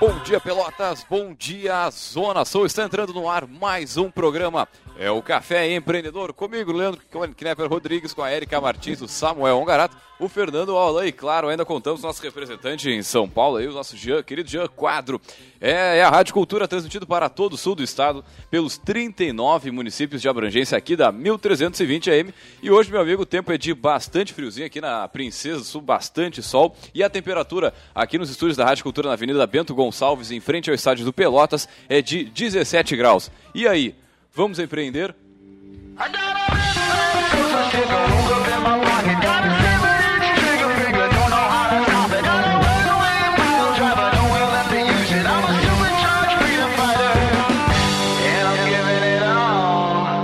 Bom dia, Pelotas. Bom dia, Zona Sul. Está entrando no ar mais um programa. É o Café Empreendedor. Comigo, Leandro Knepper Rodrigues, com a Erika Martins, o Samuel Ongarato, o Fernando Aula e, claro, ainda contamos nosso representante em São Paulo, aí, o nosso Jean, querido Jean Quadro. É, é a Rádio Cultura transmitido para todo o sul do estado, pelos 39 municípios de abrangência aqui da 1320 AM. E hoje, meu amigo, o tempo é de bastante friozinho aqui na Princesa Sul, bastante sol. E a temperatura aqui nos estúdios da Rádio Cultura na Avenida Bento Gonçalves, em frente ao estádio do Pelotas, é de 17 graus. E aí, vamos empreender?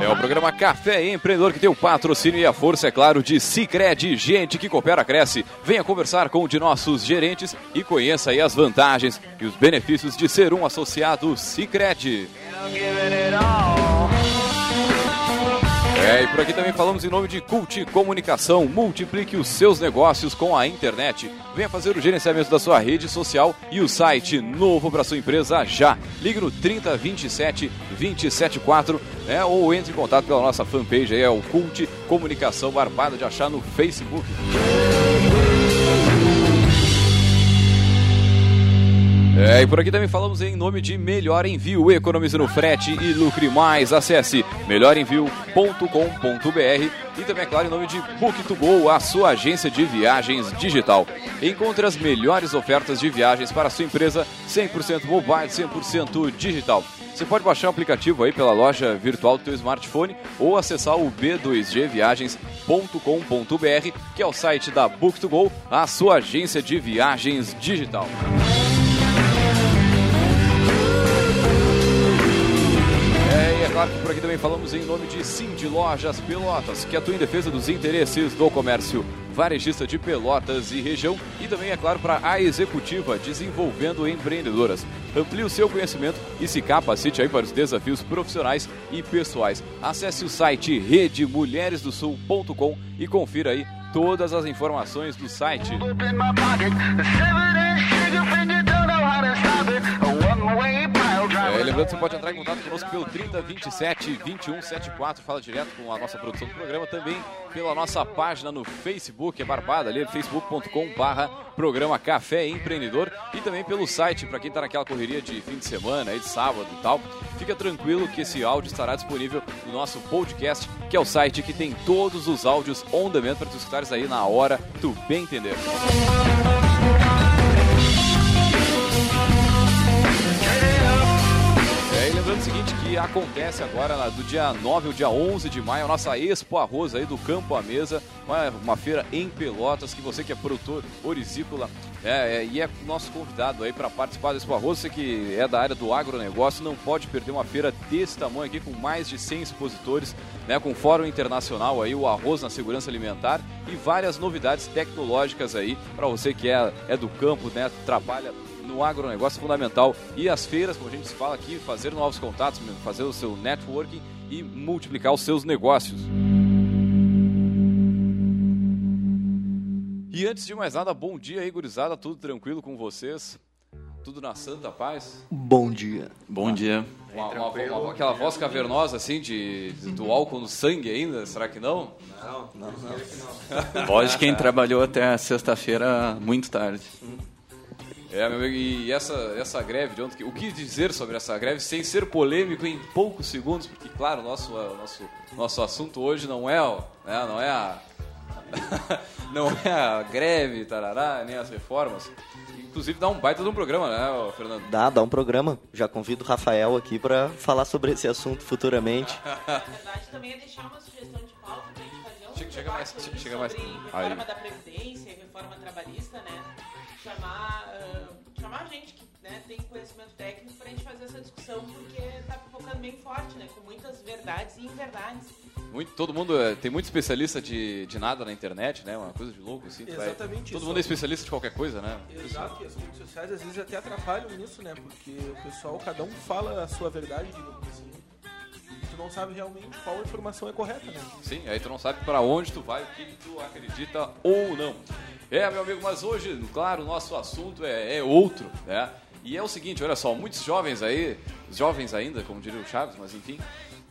É programa Café Empreendedor que tem o patrocínio e a força, é claro, de Cicred, gente que coopera, cresce. Venha conversar com um de nossos gerentes e conheça aí as vantagens e os benefícios de ser um associado Cicred. É, e por aqui também falamos em nome de Cult Comunicação. Multiplique os seus negócios com a internet. Venha fazer o gerenciamento da sua rede social e o site novo para sua empresa já. Ligue no 3027 274 né, ou entre em contato pela nossa fanpage aí, é o Cult Comunicação Barbada de achar no Facebook. É, e por aqui também falamos em nome de Melhor Envio. Economize no frete e lucre mais. Acesse melhorenvio.com.br e também, é claro, em nome de Book2Go, a sua agência de viagens digital. Encontre as melhores ofertas de viagens para a sua empresa 100% mobile, 100% digital. Você pode baixar o aplicativo aí pela loja virtual do seu smartphone ou acessar o b2gviagens.com.br, que é o site da Book2Go, a sua agência de viagens digital. Claro que por aqui também falamos em nome de Cindy Lojas Pelotas, que atua em defesa dos interesses do comércio varejista de Pelotas e região, e também, é claro, para a executiva desenvolvendo empreendedoras. Amplie o seu conhecimento e se capacite aí para os desafios profissionais e pessoais. Acesse o site redemulheresdosul.com e confira aí todas as informações do site. É, lembrando que você pode entrar em contato conosco pelo 3027 2174, fala direto com a nossa produção do programa, também pela nossa página no Facebook, é Barbada, ali facebook.com barra programa Café Empreendedor e também pelo site, para quem está naquela correria de fim de semana, aí de sábado e tal, fica tranquilo que esse áudio estará disponível no nosso podcast, que é o site que tem todos os áudios on demand para tu escutares aí na hora, tu bem entender. É, lembrando o seguinte, que acontece agora do dia 9 ao dia 11 de maio, a nossa Expo Arroz aí do Campo à Mesa, uma, uma feira em Pelotas, que você que é produtor orizícola é, é, e é nosso convidado aí para participar do Expo Arroz, você que é da área do agronegócio, não pode perder uma feira desse tamanho aqui, com mais de 100 expositores, né, com fórum internacional aí, o arroz na segurança alimentar e várias novidades tecnológicas aí, para você que é, é do campo, né, trabalha no agronegócio fundamental. E as feiras, como a gente fala aqui, fazer novos contatos, fazer o seu networking e multiplicar os seus negócios. E antes de mais nada, bom dia aí, gurizada, tudo tranquilo com vocês? Tudo na santa paz? Bom dia. Bom dia. Uma, uma, uma, aquela voz cavernosa assim, de, de, do álcool no sangue ainda, será que não? Não, não, não. Voz de quem trabalhou até sexta-feira muito tarde. É, meu amigo, e essa, essa greve de ontem, o que dizer sobre essa greve sem ser polêmico em poucos segundos, porque, claro, nosso, nosso, nosso assunto hoje não é, né, não é a. não é a greve, tarará, nem as reformas. Inclusive dá um baita de um programa, né, Fernando? Dá, dá um programa. Já convido o Rafael aqui para falar sobre esse assunto futuramente. Na verdade, também é deixar uma sugestão de pauta pra gente fazer um Chega- chega mais- chega mais- sobre aí. reforma da Previdência e reforma trabalhista, né? Chamar, ah, chamar gente que né, tem conhecimento técnico pra gente fazer essa discussão, porque tá focando bem forte, né? Com muitas verdades e inverdades. Muito, todo mundo é, tem muito especialista de, de nada na internet, né? Uma coisa de louco, assim. tu vai- Exatamente todo isso. mundo é especialista de qualquer coisa, né? Exato, e as redes sociais às vezes até atrapalham nisso, né? Porque o pessoal, cada um fala a sua verdade, digamos assim. tu não sabe realmente qual informação é correta, né? Sim, aí tu não sabe para onde tu vai, o que, que tu acredita ou não. É, meu amigo, mas hoje, claro, o nosso assunto é, é outro, né? E é o seguinte, olha só, muitos jovens aí, jovens ainda, como diria o Chaves, mas enfim,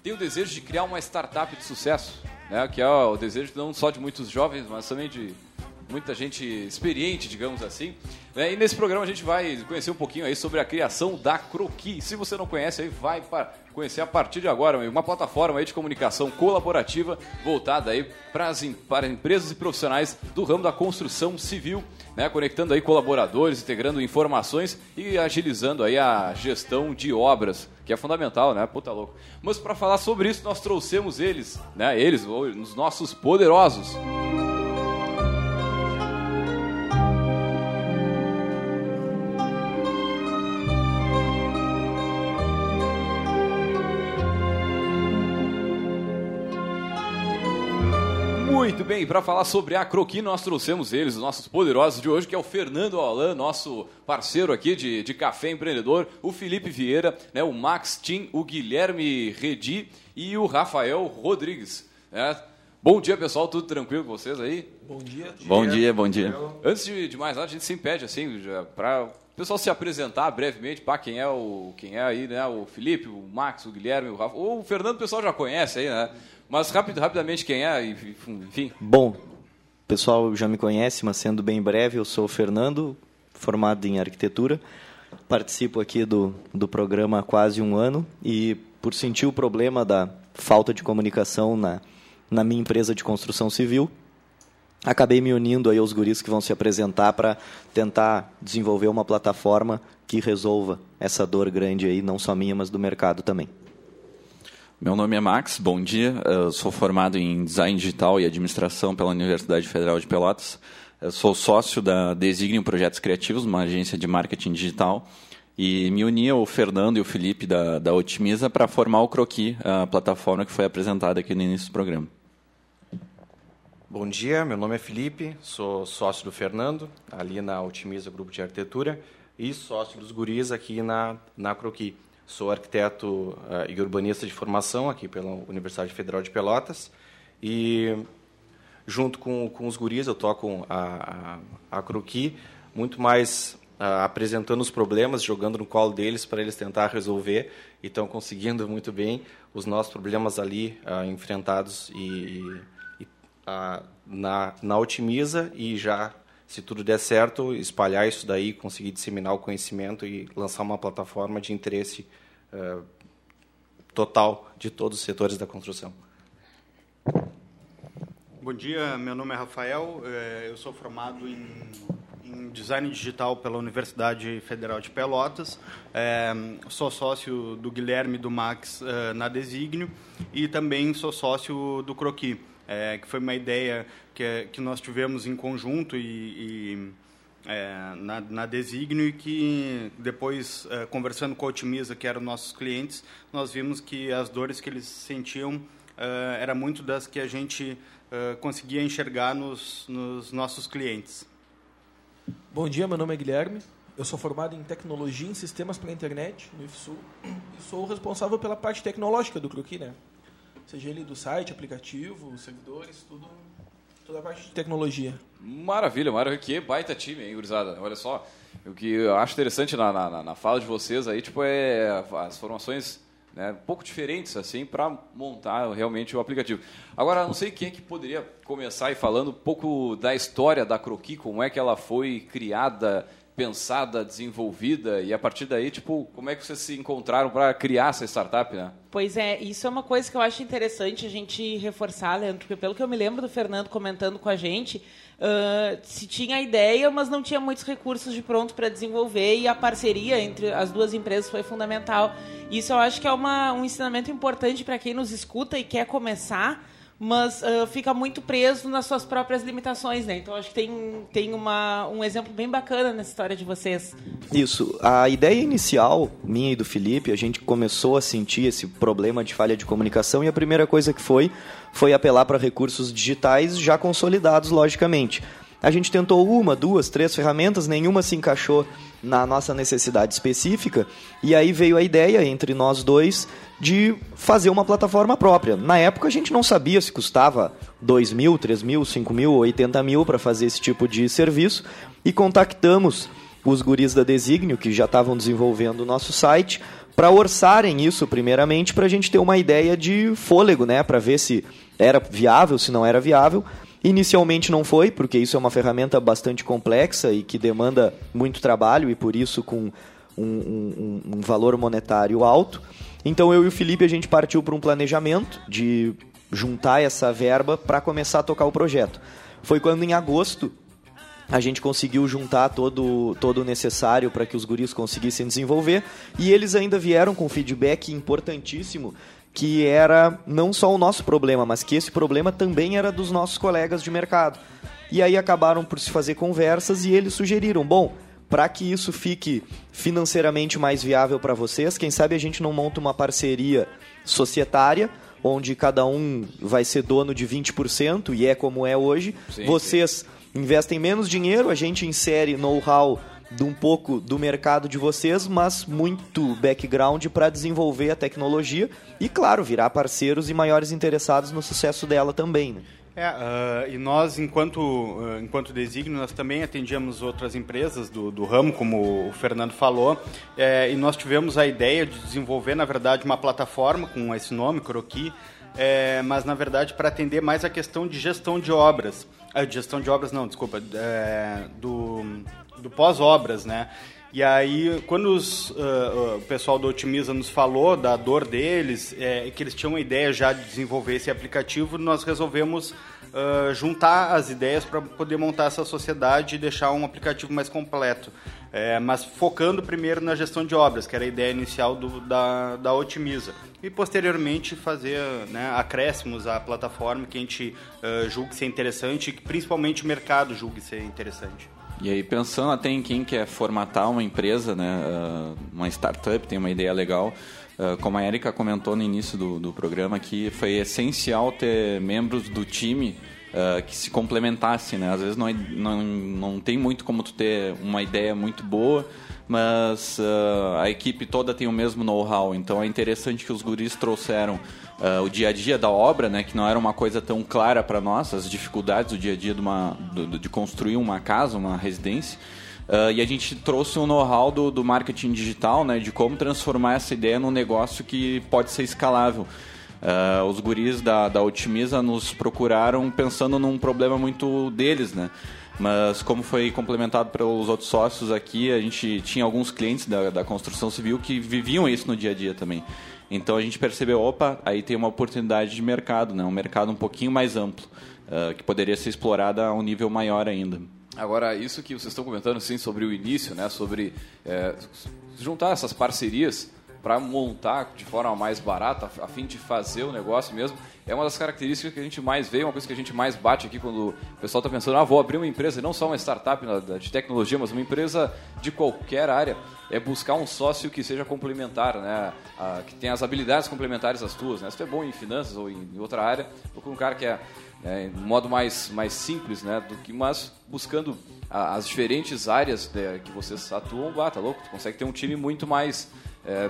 têm o desejo de criar uma startup de sucesso, né? Que é o desejo não só de muitos jovens, mas também de muita gente experiente, digamos assim. Né? E nesse programa a gente vai conhecer um pouquinho aí sobre a criação da Croqui. Se você não conhece, aí vai para conhecer a partir de agora uma plataforma aí de comunicação colaborativa voltada aí para, as, para empresas e profissionais do ramo da construção civil, né? conectando aí colaboradores, integrando informações e agilizando aí a gestão de obras, que é fundamental, né? Puta louco. Mas para falar sobre isso, nós trouxemos eles, né? Eles, os nossos poderosos. Muito bem, para falar sobre a Croqui, nós trouxemos eles, os nossos poderosos de hoje, que é o Fernando Alain, nosso parceiro aqui de, de Café Empreendedor, o Felipe Vieira, né, o Max Tim, o Guilherme Redi e o Rafael Rodrigues. Né? Bom dia, pessoal, tudo tranquilo com vocês aí? Bom dia. Bom dia, bom dia. Antes de, de mais nada, a gente se impede, assim, para o pessoal se apresentar brevemente, para quem é o quem é aí, né? O Felipe, o Max, o Guilherme, o Rafa. O Fernando, o pessoal já conhece aí, né? Mas rápido, rapidamente quem é, enfim. Bom, o pessoal já me conhece, mas sendo bem breve, eu sou o Fernando, formado em arquitetura. Participo aqui do, do programa há quase um ano e por sentir o problema da falta de comunicação na, na minha empresa de construção civil, acabei me unindo aí aos guris que vão se apresentar para tentar desenvolver uma plataforma que resolva essa dor grande aí, não só minha, mas do mercado também. Meu nome é Max, bom dia. Eu sou formado em Design Digital e Administração pela Universidade Federal de Pelotas. Eu sou sócio da Designio Projetos Criativos, uma agência de marketing digital. E me uni ao Fernando e ao Felipe da, da Otimiza para formar o Croqui, a plataforma que foi apresentada aqui no início do programa. Bom dia, meu nome é Felipe, sou sócio do Fernando, ali na Otimiza Grupo de Arquitetura, e sócio dos guris aqui na, na Croqui. Sou arquiteto uh, e urbanista de formação aqui pela Universidade Federal de Pelotas. E junto com, com os guris eu toco a, a, a Croqui, muito mais uh, apresentando os problemas, jogando no colo deles para eles tentar resolver. E estão conseguindo muito bem os nossos problemas ali uh, enfrentados e, e na, na Otimiza e já se tudo der certo, espalhar isso daí, conseguir disseminar o conhecimento e lançar uma plataforma de interesse uh, total de todos os setores da construção. Bom dia, meu nome é Rafael, eh, eu sou formado em, em Design Digital pela Universidade Federal de Pelotas, é, sou sócio do Guilherme e do Max na Designio e também sou sócio do Croqui, que foi uma ideia que, que nós tivemos em conjunto e, e é, na, na Designio e que depois, é, conversando com a Otimiza, que eram nossos clientes, nós vimos que as dores que eles sentiam é, era muito das que a gente é, conseguia enxergar nos, nos nossos clientes. Bom dia, meu nome é Guilherme. Eu sou formado em Tecnologia em Sistemas para a Internet, no IFSU, e sou o responsável pela parte tecnológica do Croqui, né? Seja ele do site, aplicativo, servidores, tudo toda a parte de tecnologia. Maravilha, maravilha. Que baita time, hein, gurizada? Olha só, o que eu acho interessante na, na, na fala de vocês aí, tipo, é as formações né, um pouco diferentes, assim, para montar realmente o aplicativo. Agora, não sei quem é que poderia começar aí falando um pouco da história da Croqui, como é que ela foi criada, pensada, desenvolvida e a partir daí, tipo, como é que vocês se encontraram para criar essa startup, né? Pois é, isso é uma coisa que eu acho interessante a gente reforçar, Leandro, porque pelo que eu me lembro do Fernando comentando com a gente, uh, se tinha a ideia, mas não tinha muitos recursos de pronto para desenvolver e a parceria entre as duas empresas foi fundamental. Isso eu acho que é uma, um ensinamento importante para quem nos escuta e quer começar mas uh, fica muito preso nas suas próprias limitações, né? Então acho que tem, tem uma, um exemplo bem bacana nessa história de vocês. Isso. A ideia inicial, minha e do Felipe, a gente começou a sentir esse problema de falha de comunicação e a primeira coisa que foi foi apelar para recursos digitais já consolidados, logicamente. A gente tentou uma, duas, três ferramentas, nenhuma se encaixou na nossa necessidade específica, e aí veio a ideia entre nós dois de fazer uma plataforma própria. Na época a gente não sabia se custava 2 mil, 3 mil, 5 mil, 80 mil para fazer esse tipo de serviço, e contactamos os guris da Designio, que já estavam desenvolvendo o nosso site, para orçarem isso primeiramente, para a gente ter uma ideia de fôlego, né? para ver se era viável, se não era viável. Inicialmente não foi, porque isso é uma ferramenta bastante complexa e que demanda muito trabalho e por isso com um, um, um valor monetário alto. Então eu e o Felipe a gente partiu para um planejamento de juntar essa verba para começar a tocar o projeto. Foi quando em agosto a gente conseguiu juntar todo, todo o necessário para que os guris conseguissem desenvolver e eles ainda vieram com feedback importantíssimo que era não só o nosso problema, mas que esse problema também era dos nossos colegas de mercado. E aí acabaram por se fazer conversas e eles sugeriram: bom, para que isso fique financeiramente mais viável para vocês, quem sabe a gente não monta uma parceria societária onde cada um vai ser dono de 20% e é como é hoje. Sim, vocês sim. investem menos dinheiro, a gente insere know-how de um pouco do mercado de vocês, mas muito background para desenvolver a tecnologia e, claro, virar parceiros e maiores interessados no sucesso dela também. Né? É, uh, e nós, enquanto, uh, enquanto desígnio, nós também atendíamos outras empresas do, do ramo, como o Fernando falou, é, e nós tivemos a ideia de desenvolver, na verdade, uma plataforma com esse nome, Croqui, é, mas, na verdade, para atender mais a questão de gestão de obras. Uh, gestão de obras, não, desculpa, é, do do pós-obras, né? E aí, quando os, uh, o pessoal do Otimiza nos falou da dor deles, é, que eles tinham uma ideia já de desenvolver esse aplicativo, nós resolvemos uh, juntar as ideias para poder montar essa sociedade e deixar um aplicativo mais completo. É, mas focando primeiro na gestão de obras, que era a ideia inicial do, da, da Otimiza. E posteriormente fazer né, acréscimos à plataforma que a gente uh, julgue ser interessante e que principalmente o mercado julgue ser interessante. E aí, pensando até em quem quer formatar uma empresa, né, uh, uma startup, tem uma ideia legal, uh, como a Erika comentou no início do, do programa, que foi essencial ter membros do time uh, que se complementassem. Né? Às vezes não, é, não, não tem muito como tu ter uma ideia muito boa, mas a equipe toda tem o mesmo know-how. Então é interessante que os guris trouxeram uh, o dia a dia da obra, né, que não era uma coisa tão clara para nós, as dificuldades do dia a dia de, uma, de, construir uma casa, uma residência. Uh, e a gente trouxe um know-how do, do, marketing digital, né, de como transformar essa ideia num negócio que pode ser escalável. Uh, os guris da, da Otimiza nos procuraram pensando num problema muito deles, né? Mas como foi complementado pelos outros sócios aqui, a gente tinha alguns clientes da, da construção civil que viviam isso no dia a dia também. Então a gente percebeu, opa, aí tem uma oportunidade de mercado, né? um mercado um pouquinho mais amplo, uh, que poderia ser explorada a um nível maior ainda. Agora, isso que vocês estão comentando sim, sobre o início, né, sobre é, juntar essas parcerias para montar de forma mais barata, a fim de fazer o negócio mesmo, é uma das características que a gente mais vê, uma coisa que a gente mais bate aqui quando o pessoal está pensando, ah, vou abrir uma empresa, não só uma startup de tecnologia, mas uma empresa de qualquer área, é buscar um sócio que seja complementar, né? que tenha as habilidades complementares às tuas, né? Se tu é bom em finanças ou em outra área, ou com um cara que é, é um modo mais, mais simples, né? Do que, mas buscando as diferentes áreas né, que vocês atuam, ah, tá louco, tu consegue ter um time muito mais... É,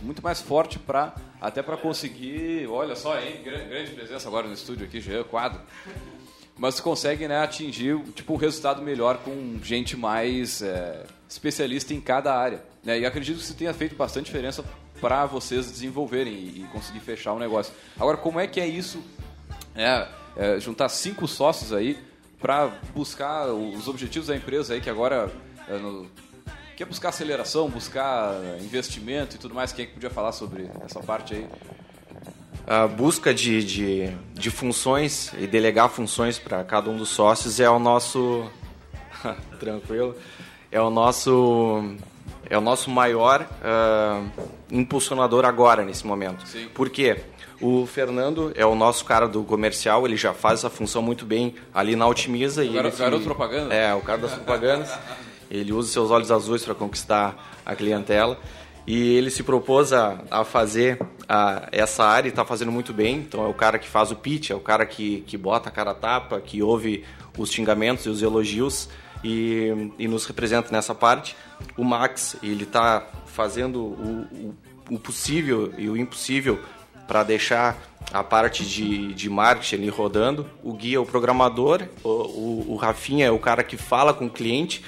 muito mais forte para até para conseguir, olha só, hein, grande, grande, presença agora no estúdio aqui, Jean Quadro. Mas consegue né, atingir tipo, um resultado melhor com gente mais é, especialista em cada área. Né? E acredito que isso tenha feito bastante diferença para vocês desenvolverem e, e, conseguir fechar o negócio. Agora, como é que é isso? É, é, juntar cinco sócios aí para buscar os objetivos da empresa aí que agora é, no, quer buscar aceleração, buscar investimento e tudo mais. Quem é que podia falar sobre essa parte aí? A busca de, de, de funções e delegar funções para cada um dos sócios é o nosso. tranquilo. É o nosso. É o nosso maior uh, impulsionador agora, nesse momento. Sim. Por quê? O Fernando é o nosso cara do comercial, ele já faz essa função muito bem ali na Otimiza. O e ele, garoto propaganda? É, o cara das propagandas. Ele usa seus olhos azuis para conquistar a clientela. E ele se propôs a, a fazer a, essa área e está fazendo muito bem. Então é o cara que faz o pitch, é o cara que, que bota a cara a tapa, que ouve os xingamentos e os elogios e, e nos representa nessa parte. O Max, ele está fazendo o, o, o possível e o impossível para deixar a parte de, de marketing rodando. O Gui é o programador, o, o, o Rafinha é o cara que fala com o cliente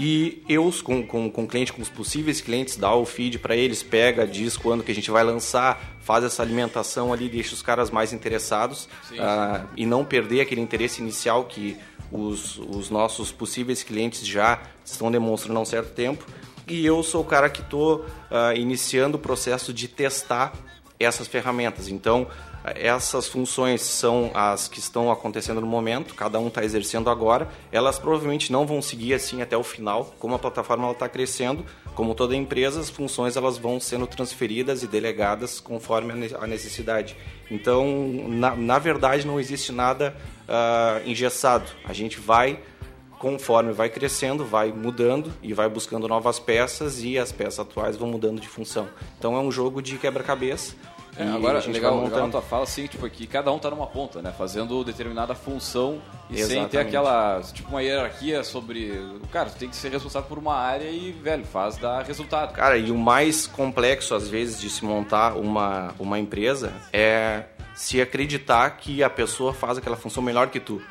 e eu com, com, com cliente, com os possíveis clientes, dá o feed para eles, pega, diz quando que a gente vai lançar, faz essa alimentação ali, deixa os caras mais interessados sim, sim. Uh, e não perder aquele interesse inicial que os, os nossos possíveis clientes já estão demonstrando há um certo tempo. E eu sou o cara que estou uh, iniciando o processo de testar essas ferramentas. Então, essas funções são as que estão acontecendo no momento, cada um está exercendo agora. Elas provavelmente não vão seguir assim até o final, como a plataforma está crescendo, como toda empresa, as funções elas vão sendo transferidas e delegadas conforme a necessidade. Então, na, na verdade, não existe nada uh, engessado. A gente vai conforme vai crescendo, vai mudando e vai buscando novas peças e as peças atuais vão mudando de função. Então é um jogo de quebra-cabeça. É, agora, legal, legal na tua fala, assim, tipo, que cada um está numa ponta, né? Fazendo determinada função e Exatamente. sem ter aquela, tipo, uma hierarquia sobre... Cara, tu tem que ser responsável por uma área e, velho, faz dar resultado. Cara, e o mais complexo, às vezes, de se montar uma, uma empresa é se acreditar que a pessoa faz aquela função melhor que tu.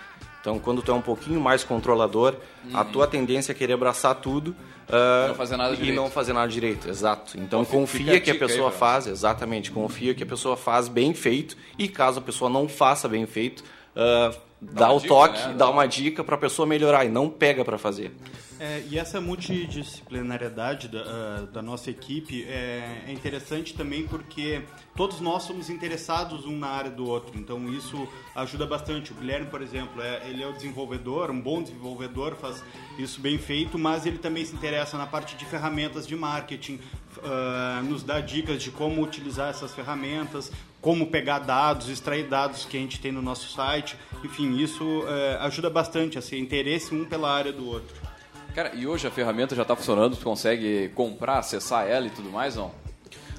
Então, quando tu é um pouquinho mais controlador, uhum. a tua tendência é querer abraçar tudo uh, não fazer nada e não fazer nada direito. Exato. Então, então confia que a pessoa aí, faz, exatamente, confia que a pessoa faz bem feito e caso a pessoa não faça bem feito, uh, dá, dá o dica, toque, né? dá uma dica para a pessoa melhorar e não pega para fazer. É, e essa multidisciplinariedade da, uh, da nossa equipe é, é, interessante também porque todos nós somos interessados um na área do outro, então isso ajuda bastante. O Guilherme, por exemplo, é, ele é o desenvolvedor, um bom desenvolvedor, faz isso bem feito, mas ele também se interessa na parte de ferramentas de marketing, uh, nos dá dicas de como utilizar essas ferramentas, como pegar dados, extrair dados que a gente tem no nosso site, enfim, isso uh, ajuda bastante a ser interesse um pela área do outro. Cara, e hoje a ferramenta já está funcionando? Tu consegue comprar, acessar ela e tudo mais, não?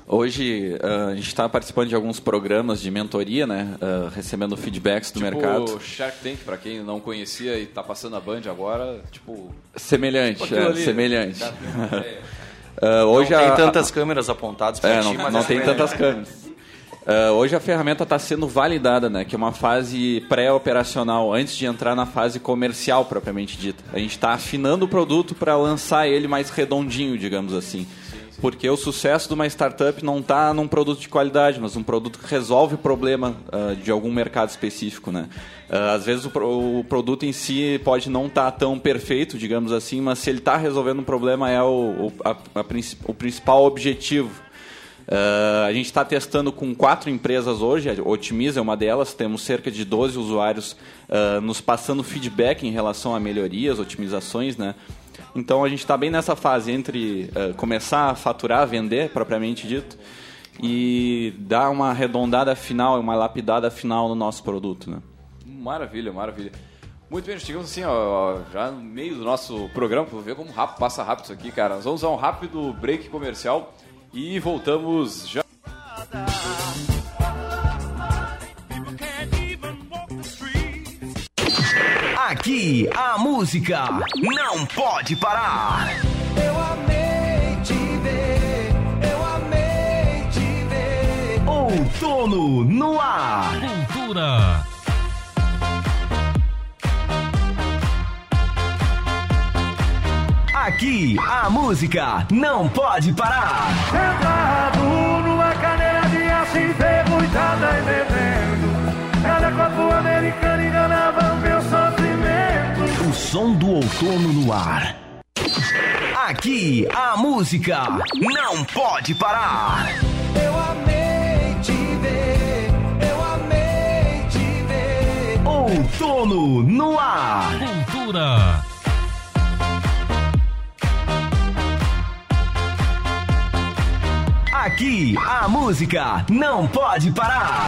Hoje uh, a gente está participando de alguns programas de mentoria, né? Uh, recebendo feedbacks do tipo mercado. Shark Tank, para quem não conhecia e está passando a Band agora, tipo. Semelhante, tipo é, semelhante. uh, hoje não a, tem tantas a, câmeras apontadas para é, ti, não, não tem tantas câmeras. Uh, hoje a ferramenta está sendo validada, né? Que é uma fase pré-operacional, antes de entrar na fase comercial propriamente dita. A gente está afinando o produto para lançar ele mais redondinho, digamos assim. Porque o sucesso de uma startup não está num produto de qualidade, mas um produto que resolve o problema uh, de algum mercado específico, né? Uh, às vezes o, o, produto em si pode não estar tá tão perfeito, digamos assim, mas se ele está resolvendo um problema é o, o, a, a, o principal objetivo Uh, a gente está testando com quatro empresas hoje, a Otimiza é uma delas, temos cerca de 12 usuários uh, nos passando feedback em relação a melhorias, otimizações, né? Então a gente está bem nessa fase entre uh, começar a faturar, vender, propriamente dito, e dar uma arredondada final, uma lapidada final no nosso produto, né? Maravilha, maravilha. Muito bem, chegamos assim, ó, já no meio do nosso programa, vou ver como rápido, passa rápido isso aqui, cara. Nós vamos a um rápido break comercial e voltamos já. Aqui a música não pode parar. Eu amei te ver, eu amei te ver. Outono no ar. Cultura. Aqui a música não pode parar. Sentado numa cadeira de aço enferrujada e bebendo. Cada copo americano enganava meu sofrimento. O som do outono no ar. Aqui a música não pode parar. Eu amei te ver, eu amei te ver. Outono no ar. Cultura. Aqui a música não pode parar.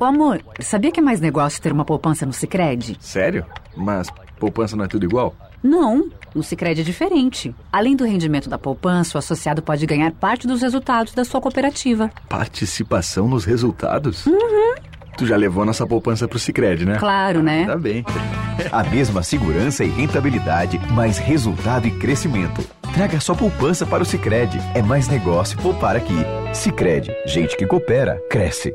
Ô amor, sabia que é mais negócio ter uma poupança no Sicredi? Sério? Mas poupança não é tudo igual? Não, no Sicredi é diferente. Além do rendimento da poupança, o associado pode ganhar parte dos resultados da sua cooperativa. Participação nos resultados? Uhum. Tu já levou nossa poupança pro Sicredi, né? Claro, né? Tá bem. A mesma segurança e rentabilidade, mais resultado e crescimento. Traga sua poupança para o Sicredi. É mais negócio poupar aqui. Sicredi, gente que coopera, cresce.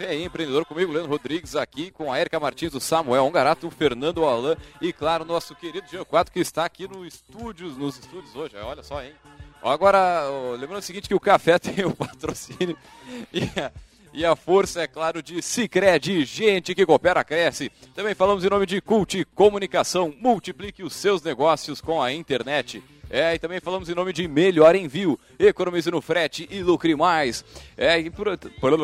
Café Empreendedor comigo, Leandro Rodrigues, aqui com a Erika Martins, o Samuel Ongarato, o Fernando Alain e, claro, nosso querido Jean Quatro, que está aqui no estúdios, nos estúdios hoje. Olha só, hein? Agora, lembrando o seguinte, que o café tem o patrocínio e a, e a força, é claro, de Cicred, gente que coopera, cresce. Também falamos em nome de Cult Comunicação, multiplique os seus negócios com a internet. É, e também falamos em nome de Melhor Envio, economize no frete e lucre mais. É, e por,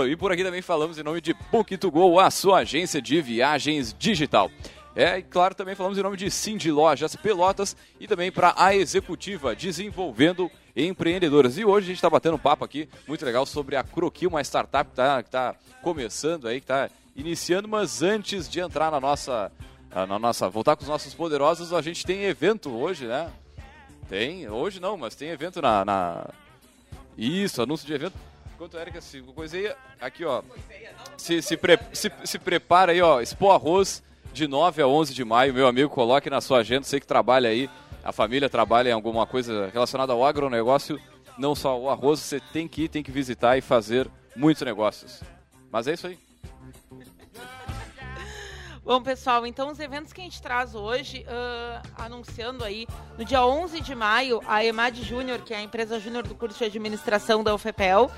e por aqui também falamos em nome de Book2Go, a sua agência de viagens digital. É, e claro, também falamos em nome de Cindy Lojas Pelotas e também para a Executiva, desenvolvendo empreendedoras. E hoje a gente está batendo um papo aqui muito legal sobre a Croqui, uma startup que está tá começando aí, que está iniciando, mas antes de entrar na nossa, na nossa, voltar com os nossos poderosos, a gente tem evento hoje, né? Tem, hoje não, mas tem evento na. na- Isso, anúncio de evento. Enquanto a Erika se coisa aí, aqui ó. Se, se, pre- se, se prepara aí, ó. Expo Arroz de 9 a 11 de maio, meu amigo, coloque na sua agenda. Sei que trabalha aí, a família trabalha em alguma coisa relacionada ao agronegócio. Não só o arroz, você tem que ir, tem que visitar e fazer muitos negócios. Mas é isso aí. Bom, pessoal, então os eventos que a gente traz hoje, ah, anunciando aí, no dia 11 de maio, a EMAD Júnior, que é a empresa júnior do curso de administração da UFPEL,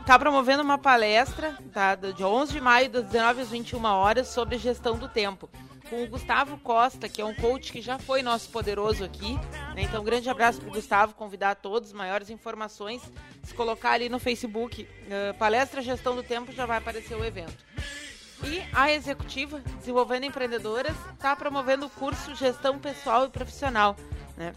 está promovendo uma palestra, tá, dia 11 de maio, das 19 às 21 horas, sobre gestão do tempo. Com o Gustavo Costa, que é um coach que já foi nosso poderoso aqui. né? Então, um grande abraço para o Gustavo, convidar a todos, maiores informações, se colocar ali no Facebook, ah, palestra Gestão do Tempo, já vai aparecer o evento. E a executiva, desenvolvendo empreendedoras, está promovendo o curso Gestão Pessoal e Profissional. Né?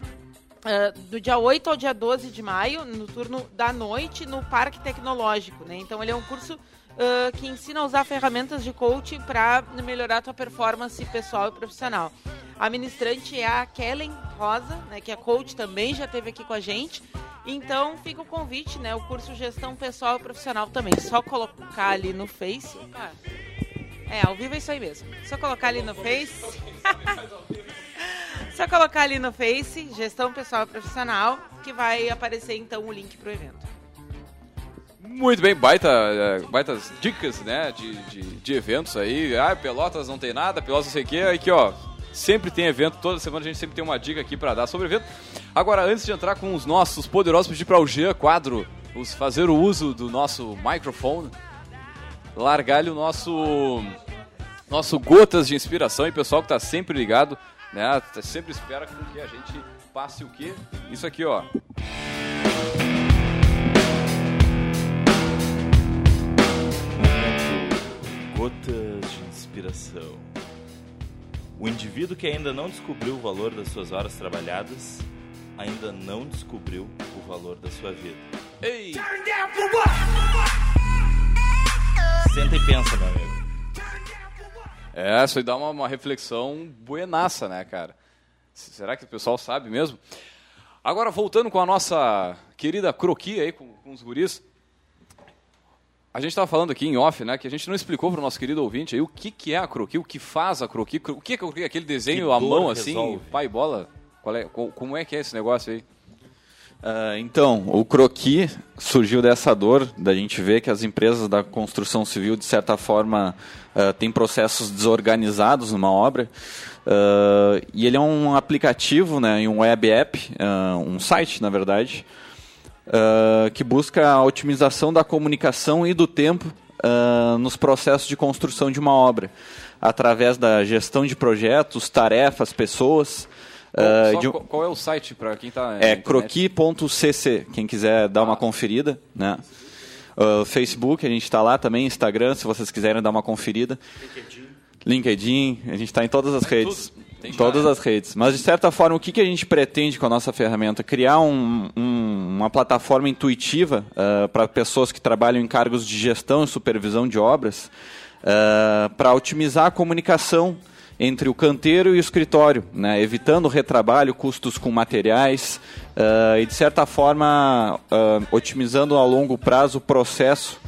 Ah, do dia 8 ao dia 12 de maio, no turno da noite, no Parque Tecnológico. Né? Então, ele é um curso ah, que ensina a usar ferramentas de coaching para melhorar a tua performance pessoal e profissional. A ministrante é a Kellen Rosa, né, que é coach também, já esteve aqui com a gente. Então, fica o convite, né? O curso Gestão Pessoal e Profissional também. Só colocar ali no Face. Ah, é, ao vivo é isso aí mesmo. Só colocar ali no Face. Só colocar ali no Face, gestão pessoal e profissional, que vai aparecer então o link pro evento. Muito bem, baita, eh, baitas dicas, né, de, de, de eventos aí. Ah, Pelotas não tem nada, Pelotas não sei o quê. Aqui, ó, sempre tem evento, toda semana a gente sempre tem uma dica aqui pra dar sobre evento. Agora, antes de entrar com os nossos poderosos, pedir para o Jean Quadro os, fazer o uso do nosso microfone, largar-lhe o nosso Nosso Gotas de Inspiração e pessoal que tá sempre ligado, né? tá- Sempre espera com que a gente passe o quê? Isso aqui, ó. Gotas de inspiração. O indivíduo que ainda não descobriu o valor das suas horas trabalhadas, ainda não descobriu o valor da sua vida. Ei! Senta e pensa, meu amigo. É, isso aí dá uma, uma reflexão buenaça, né, cara? Será que o pessoal sabe mesmo? Agora, voltando com a nossa querida croquis aí, com, com os guris. A gente estava falando aqui em off, né, que a gente não explicou para o nosso querido ouvinte aí o que, que é a croquis, o que faz a croquis, o que é a croquis? aquele desenho Que à mão assim, resolve. pai e bola. Qual é, co- como é que é esse negócio aí? Ah, então, o croqui surgiu dessa dor da gente ver que as empresas da construção civil, de certa forma, ah, têm processos desorganizados numa obra. Ah, e ele é um aplicativo, né, um web app, ah, um site, na verdade, que busca a otimização da comunicação e do tempo nos processos de construção de uma obra, através da gestão de projetos, tarefas, pessoas. Ah, de um- qual, qual é o site para quem está é croqui.cc, quem quiser dar uma conferida, né? Uh, Facebook, a gente está lá também, Instagram, se vocês quiserem dar uma conferida. LinkedIn, a gente está em todas as redes. Tem já, todas né? as redes. Mas, de certa forma, o que, que a gente pretende com a nossa ferramenta? Criar um- um- uma plataforma intuitiva para pessoas que trabalham em cargos de gestão e supervisão de obras, para otimizar a comunicação entre o canteiro e o escritório, né? evitando retrabalho, custos com materiais ah, e, de certa forma, ah, otimizando a longo prazo o processo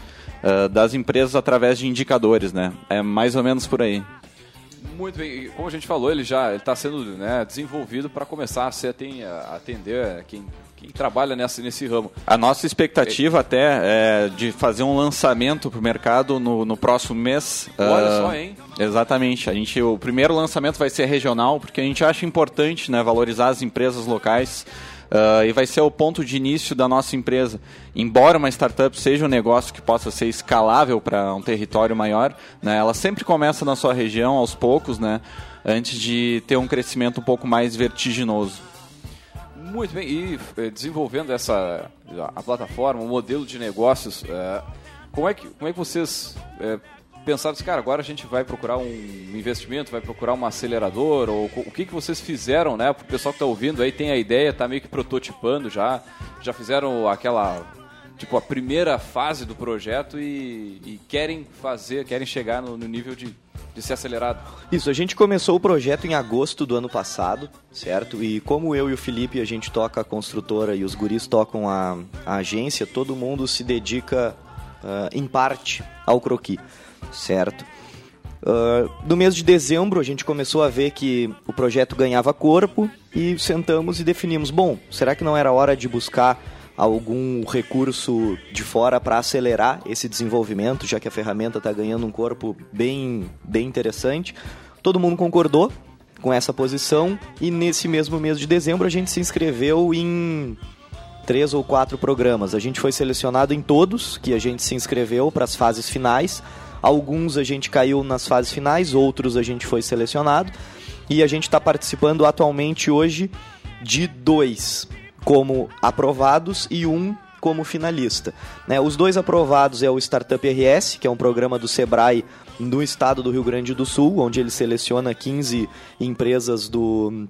ah, das empresas através de indicadores. Né? É mais ou menos por aí. Muito bem, como a gente falou, ele já está sendo né, desenvolvido para começar a, ser, a atender quem, quem trabalha nessa, nesse ramo. A nossa expectativa até é de fazer um lançamento para o mercado no, no próximo mês. Olha Ah, só, hein? Exatamente. A gente, o primeiro lançamento vai ser regional, porque a gente acha importante né, valorizar as empresas locais. ah, e vai ser o ponto de início da nossa empresa. Embora uma startup seja um negócio que possa ser escalável para um território maior, né, ela sempre começa na sua região aos poucos, né, antes de ter um crescimento um pouco mais vertiginoso. Muito bem, e eh, desenvolvendo essa a plataforma, o modelo de negócios, eh, como, é que, como é que vocês eh, pensaram assim, cara, agora a gente vai procurar um investimento, vai procurar uma aceleradora, ou o que, que vocês fizeram, né? O pessoal que está ouvindo aí tem a ideia, está meio que prototipando já, já fizeram aquela, tipo, a primeira fase do projeto e, e querem fazer, querem chegar no, no nível de, de ser acelerado. Isso, a gente começou o projeto em agosto do ano passado, certo? E como eu e o Felipe, a gente toca a construtora e os guris tocam a, a agência, todo mundo se dedica ah, em parte ao croqui, certo? Ah, no mês de dezembro a gente começou a ver que o projeto ganhava corpo e sentamos e definimos, bom, será que não era hora de buscar algum recurso de fora para acelerar esse desenvolvimento, já que a ferramenta está ganhando um corpo bem, bem interessante? Todo mundo concordou com essa posição e nesse mesmo mês de dezembro a gente se inscreveu em três ou quatro programas. A gente foi selecionado em todos que a gente se inscreveu para as fases finais. Alguns a gente caiu nas fases finais, outros a gente foi selecionado. E a gente está participando atualmente hoje de dois como aprovados e um como finalista. Né? Os dois aprovados é o Startup RS, que é um programa do Sebrae no estado do Rio Grande do Sul, onde ele seleciona 15 empresas do,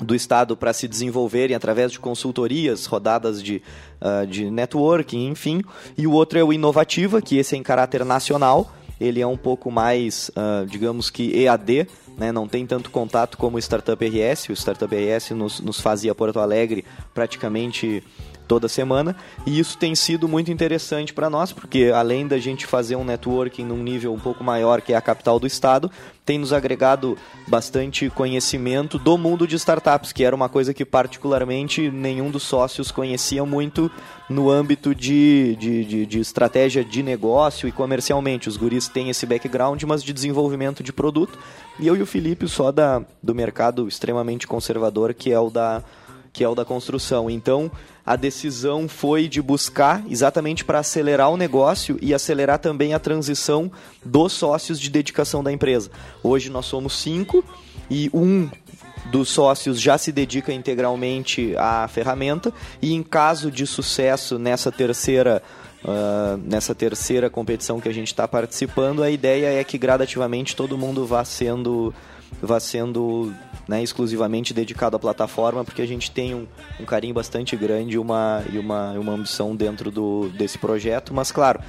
do estado para se desenvolverem através de consultorias, rodadas de, ah, de networking, enfim. E o outro é o Inovativa, que esse é em caráter nacional. Ele é um pouco mais, ah, digamos que EAD, né? não tem tanto contato como o Startup RS. O Startup RS nos, nos fazia Porto Alegre praticamente toda semana e isso tem sido muito interessante para nós porque além da gente fazer um networking num nível um pouco maior que é a capital do estado tem nos agregado bastante conhecimento do mundo de startups que era uma coisa que particularmente nenhum dos sócios conhecia muito no âmbito de, de, de, de estratégia de negócio e comercialmente os guris têm esse background mas de desenvolvimento de produto e eu e o Felipe só da, do mercado extremamente conservador que é o da que é o da construção. Então, a decisão foi de buscar exatamente para acelerar o negócio e acelerar também a transição dos sócios de dedicação da empresa. Hoje nós somos cinco e um dos sócios já se dedica integralmente à ferramenta e em caso de sucesso nessa terceira uh, nessa terceira competição que a gente está participando a ideia é que gradativamente todo mundo vá sendo vá sendo né, exclusivamente dedicado à plataforma, porque a gente tem um, um carinho bastante grande uma, e uma, uma ambição dentro do, desse projeto. Mas, claro,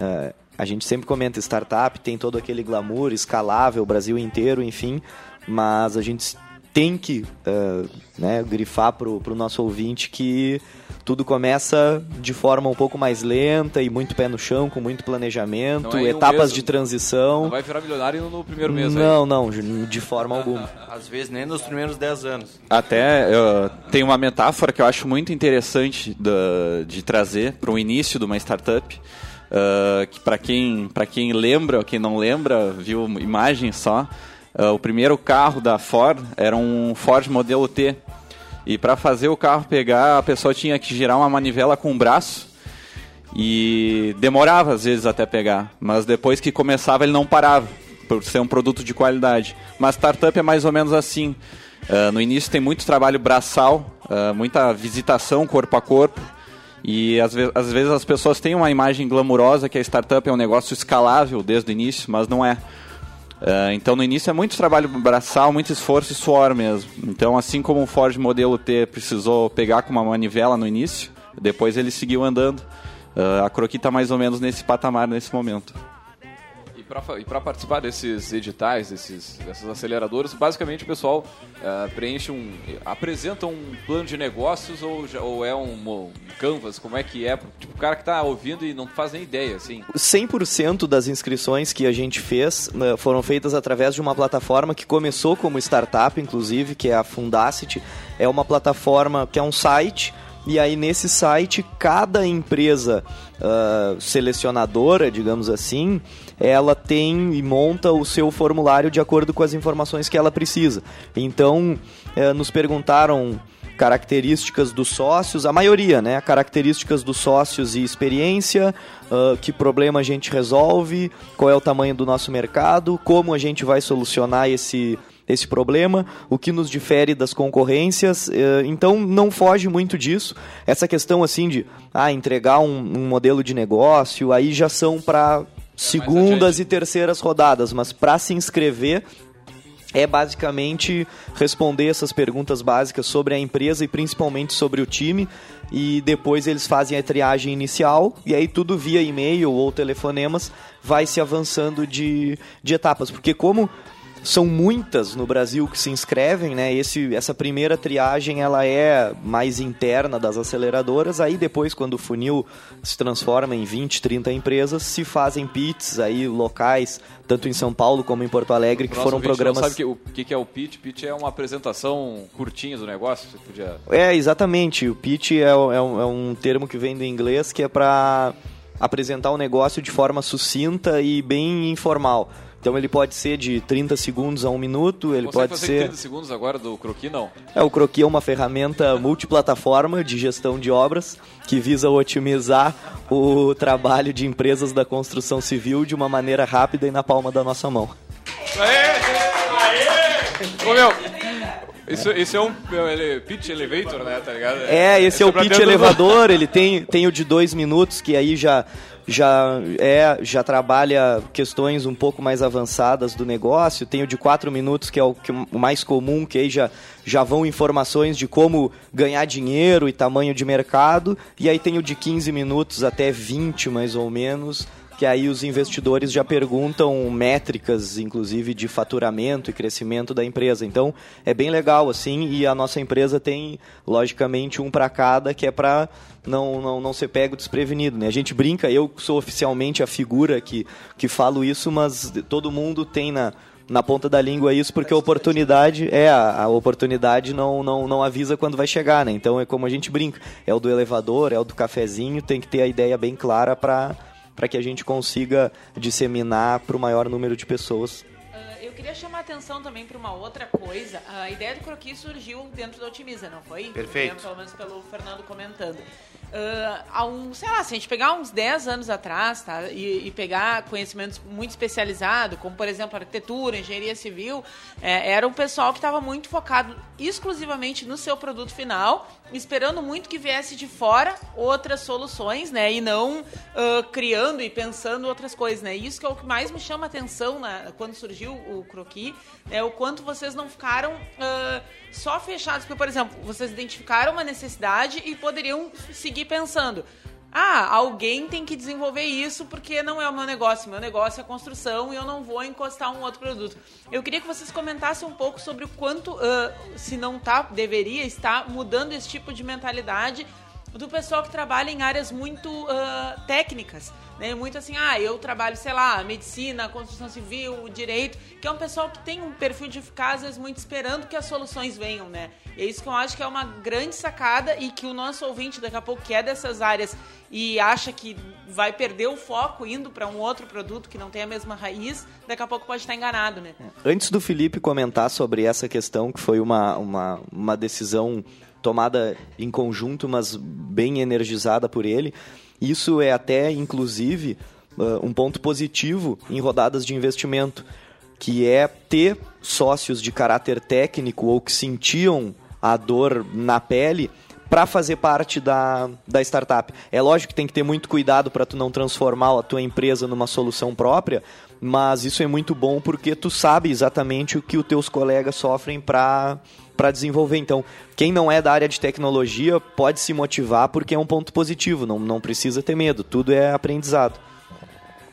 uh, a gente sempre comenta startup, tem todo aquele glamour escalável, Brasil inteiro, enfim, mas a gente tem que uh, né, grifar para o nosso ouvinte que tudo começa de forma um pouco mais lenta e muito pé no chão, com muito planejamento, é etapas de transição. Não vai virar milionário no primeiro mês Não, aí. não, de forma alguma. Às vezes nem nos primeiros 10 anos. Até uh, tem uma metáfora que eu acho muito interessante de, de trazer para o início de uma startup. Uh, que para quem, quem lembra ou quem não lembra, viu imagem só, Uh, o primeiro carro da Ford era um Ford modelo T. E para fazer o carro pegar, a pessoa tinha que girar uma manivela com o braço. E demorava às vezes até pegar. Mas depois que começava, ele não parava. Por ser um produto de qualidade. Mas startup é mais ou menos assim. Uh, no início tem muito trabalho braçal, uh, muita visitação corpo a corpo. E às, ve às vezes as pessoas têm uma imagem glamurosa que a startup é um negócio escalável desde o início, mas não é. Uh, então no início é muito trabalho braçal, muito esforço e suor mesmo. Então assim como o Ford modelo T precisou pegar com uma manivela no início, depois ele seguiu andando. Uh, a Croqui está mais ou menos nesse patamar nesse momento para participar desses editais, desses, dessas aceleradoras, basicamente o pessoal uh, preenche um. apresenta um plano de negócios ou, ou é um, um, canvas? Como é que é? Tipo, o cara que está ouvindo e não faz nem ideia, assim. 100% das inscrições que a gente fez uh, foram feitas através de uma plataforma que começou como startup, inclusive, que é a Fundacity. É uma plataforma que é um site. E aí nesse site, cada empresa uh, selecionadora, digamos assim, ela tem e monta o seu formulário de acordo com as informações que ela precisa. Então, é, nos perguntaram características dos sócios, a maioria, né? Características dos sócios e experiência, uh, que problema a gente resolve, qual é o tamanho do nosso mercado, como a gente vai solucionar esse esse problema, o que nos difere das concorrências. Uh, então não foge muito disso. Essa questão assim de ah, entregar um, um modelo de negócio, aí já são para segundas e terceiras rodadas, mas para se inscrever é basicamente responder essas perguntas básicas sobre a empresa e principalmente sobre o time. E depois eles fazem a triagem inicial, e aí tudo via e-mail ou telefonemas vai se avançando de, de etapas. Porque como são muitas no Brasil que se inscrevem, né? Esse, essa primeira triagem ela é mais interna das aceleradoras, aí depois quando o funil se transforma em 20, 30 empresas, se fazem pits aí locais, tanto em São Paulo como em Porto Alegre, que foram programas. Sabe o que, que é o pitch? Pitch é uma apresentação curtinha do negócio. Você podia. É exatamente. O pitch é, é, um, é um termo que vem do inglês que é para apresentar o um negócio de forma sucinta e bem informal. Então ele pode ser de 30 segundos a um minuto, ele pode fazer ser 30 segundos agora do Croqui não. É, o Croqui é uma ferramenta multiplataforma de gestão de obras que visa otimizar o trabalho de empresas da construção civil de uma maneira rápida e na palma da nossa mão. Aê! Aê! Ô, meu, isso, isso é um pitch elevator, né? Tá ligado? É, esse, esse é, o pitch elevador, do... ele tem, tem o de dois minutos, que aí já já é já trabalha questões um pouco mais avançadas do negócio. Tem o de 4 minutos, que é o, que, o mais comum, que aí já, já vão informações de como ganhar dinheiro e tamanho de mercado. E aí tem o de 15 minutos até 20, mais ou menos, que aí os investidores já perguntam métricas, inclusive de faturamento e crescimento da empresa. Então é bem legal assim e a nossa empresa tem logicamente um para cada que é para não, não, não ser pego desprevenido. Né? A gente brinca, eu sou oficialmente a figura que, que falo isso, mas todo mundo tem na, na ponta da língua isso porque a oportunidade é a, a, oportunidade não, não, não avisa quando vai chegar, né? Então é como a gente brinca, é o do elevador, é o do cafezinho, tem que ter a ideia bem clara para para que a gente consiga disseminar para o maior número de pessoas queria chamar a atenção também para uma outra coisa. A ideia do croquis surgiu dentro da Otimiza, não foi? Perfeito. Pelo menos pelo Fernando comentando. Uh, há um, sei lá, se a gente pegar uns 10 anos atrás, tá? E, e pegar conhecimentos muito especializados, como por exemplo arquitetura, engenharia civil, é, era um pessoal que estava muito focado exclusivamente no seu produto final, esperando muito que viesse de fora outras soluções, né? E não uh, criando e pensando outras coisas, né? Isso que é o que mais me chama atenção na, quando surgiu o croquis, é o quanto vocês não ficaram uh, só fechados, porque, por exemplo, vocês identificaram uma necessidade e poderiam seguir pensando. Ah, alguém tem que desenvolver isso porque não é o meu negócio. Meu negócio é construção e eu não vou encostar um outro produto. Eu queria que vocês comentassem um pouco sobre o quanto, uh, se não tá, deveria estar mudando esse tipo de mentalidade do pessoal que trabalha em áreas muito uh, técnicas, né? Muito assim, ah, eu trabalho, sei lá, medicina, construção civil, direito, que é um pessoal que tem um perfil de ficar, às vezes, muito esperando que as soluções venham, né? E é isso que eu acho que é uma grande sacada e que o nosso ouvinte, daqui a pouco, que é dessas áreas e acha que vai perder o foco indo para um outro produto que não tem a mesma raiz, daqui a pouco pode estar enganado, né? Antes do Felipe comentar sobre essa questão, que foi uma, uma, uma decisão tomada em conjunto, mas bem energizada por ele. Isso é até, inclusive, uh, um ponto positivo em rodadas de investimento, que é ter sócios de caráter técnico ou que sentiam a dor na pele para fazer parte da, da startup. É lógico que tem que ter muito cuidado para tu não transformar a tua empresa numa solução própria, mas isso é muito bom porque tu sabe exatamente o que os teus colegas sofrem para para desenvolver. Então, quem não é da área de tecnologia pode se motivar porque é um ponto positivo, não, não precisa ter medo, tudo é aprendizado.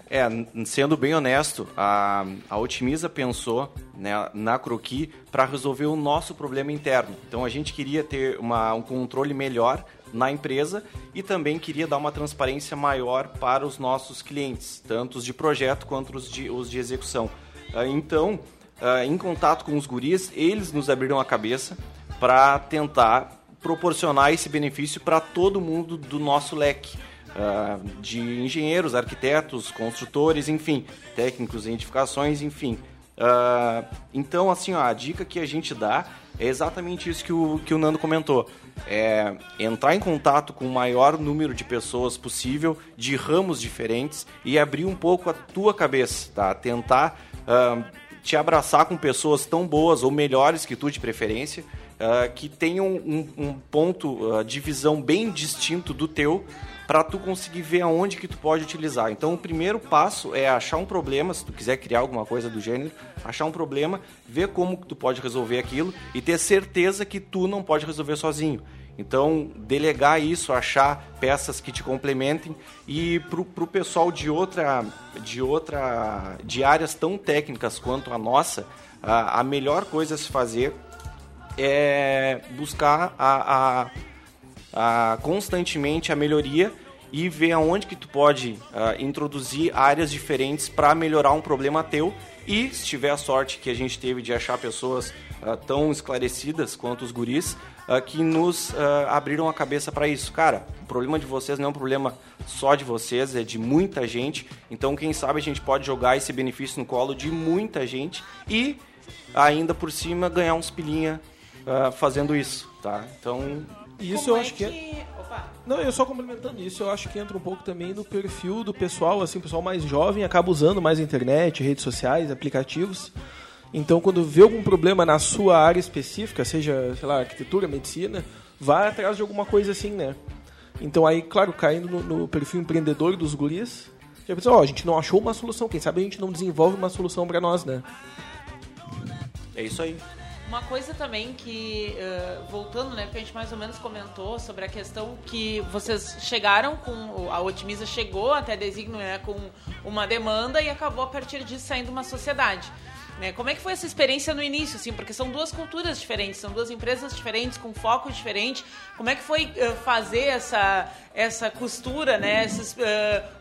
É, sendo bem honesto, a, a Otimiza pensou né, na Croqui para resolver o nosso problema interno. Então a gente queria ter uma, um controle melhor na empresa e também queria dar uma transparência maior para os nossos clientes, tanto os de projeto quanto os de, os de execução. Ah, então, uh, em contato com os guris, eles nos abriram a cabeça para tentar proporcionar esse benefício para todo mundo do nosso leque. Uh, de engenheiros, arquitetos, construtores, enfim, técnicos em edificações, enfim. Uh, então, assim, ó, a dica que a gente dá é exatamente isso que o, que o Nando comentou. É entrar em contato com o maior número de pessoas possível, de ramos diferentes, e abrir um pouco a tua cabeça, tá? Tentar uh, te abraçar com pessoas tão boas ou melhores que tu, de preferência, uh, que tenham um, um ponto de visão bem distinto do teu para tu conseguir ver aonde que tu pode utilizar. Então, o primeiro passo é achar um problema, se tu quiser criar alguma coisa do gênero, achar um problema, ver como tu pode resolver aquilo e ter certeza que tu não pode resolver sozinho. Então, delegar isso, achar peças que te complementem e para o pessoal de outra, de outra, de áreas tão técnicas quanto a nossa, a, a melhor coisa a se fazer é buscar a, a, a constantemente a melhoria e ver aonde que tu pode uh, introduzir áreas diferentes para melhorar um problema teu e se tiver a sorte que a gente teve de achar pessoas uh, tão esclarecidas quanto os guris, uh, que nos uh, abriram a cabeça para isso. Cara, o problema de vocês não é um problema só de vocês, é de muita gente. Então, quem sabe a gente pode jogar esse benefício no colo de muita gente e ainda por cima ganhar uns pilinha uh, fazendo isso, tá? Então, isso Como eu acho que, é... que... Não, eu só complementando isso, eu acho que entra um pouco também no perfil do pessoal, assim, o pessoal mais jovem acaba usando mais a internet, redes sociais, aplicativos. Então, quando vê algum problema na sua área específica, seja, sei lá, arquitetura, medicina, vá atrás de alguma coisa assim, né? Então, aí, claro, caindo no, no perfil empreendedor dos guris, já pensou, ó, a gente não achou uma solução, quem sabe a gente não desenvolve uma solução para nós, né? É isso aí. Uma coisa também que, uh, voltando, né, porque a gente mais ou menos comentou sobre a questão que vocês chegaram com, a Otimiza chegou até designo né, com uma demanda e acabou a partir disso saindo uma sociedade. Né? Como é que foi essa experiência no início, assim? Porque são duas culturas diferentes, são duas empresas diferentes, com foco diferente. Como é que foi uh, fazer essa, essa costura, né? Esses, uh,